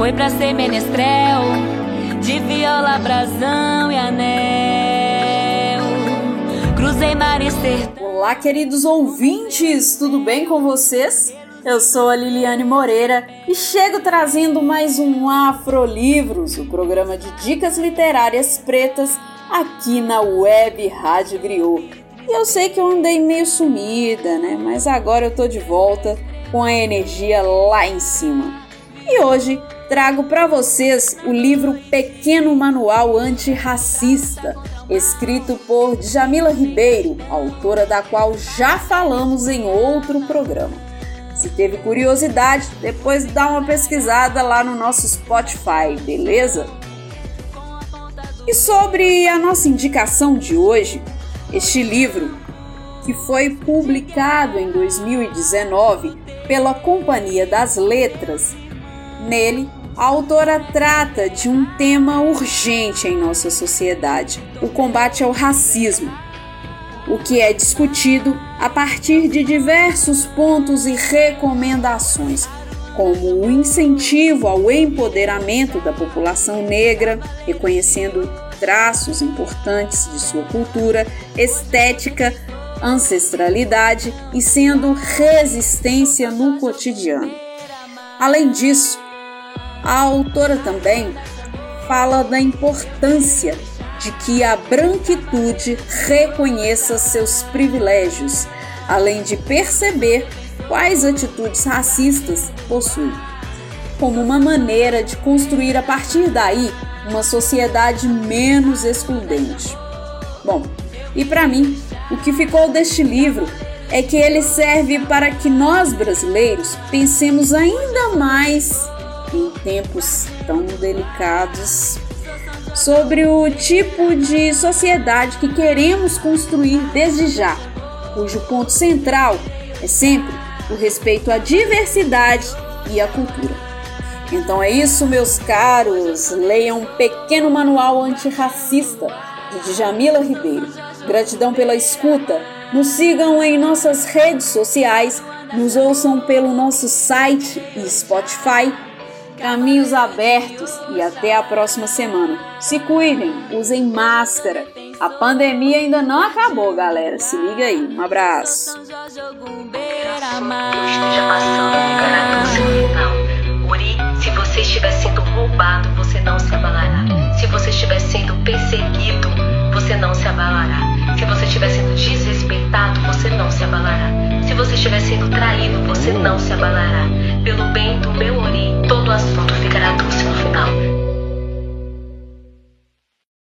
Foi pra ser menestrel, de viola, brasão e anel. Cruzei mar e sertão. Olá, queridos ouvintes, tudo bem com vocês? Eu sou a Liliane Moreira e chego trazendo mais um Afrolivros, o programa de dicas literárias pretas aqui na Web Rádio Griot. E eu sei que eu andei meio sumida, né? Mas agora eu tô de volta com a energia lá em cima. E hoje trago para vocês o livro Pequeno Manual Antirracista, escrito por Djamila Ribeiro, autora da qual já falamos em outro programa. Se teve curiosidade, depois dá uma pesquisada lá no nosso Spotify, beleza? E sobre a nossa indicação de hoje, este livro, que foi publicado em 2019 pela Companhia das Letras, nele a autora trata de um tema urgente em nossa sociedade: o combate ao racismo, o que é discutido a partir de diversos pontos e recomendações, como o incentivo ao empoderamento da população negra, reconhecendo traços importantes de sua cultura, estética, ancestralidade e sendo resistência no cotidiano. Além disso, a autora também fala da importância de que a branquitude reconheça seus privilégios, além de perceber quais atitudes racistas possui, como uma maneira de construir a partir daí uma sociedade menos excludente. Bom, e para mim, o que ficou deste livro é que ele serve para que nós brasileiros pensemos ainda mais em tempos tão delicados sobre o tipo de sociedade que queremos construir desde já, cujo ponto central é sempre o respeito à diversidade e à cultura. Então é isso, meus caros. Leiam um pequeno manual antirracista de Djamila Ribeiro. Gratidão pela escuta. Nos sigam em nossas redes sociais, nos ouçam pelo nosso site e Spotify. Caminhos abertos e até a próxima semana. Se cuidem, usem máscara. A pandemia ainda não acabou, galera. Se liga aí. Um abraço. Se você estiver sendo roubado, você não se abalará. Pelo bem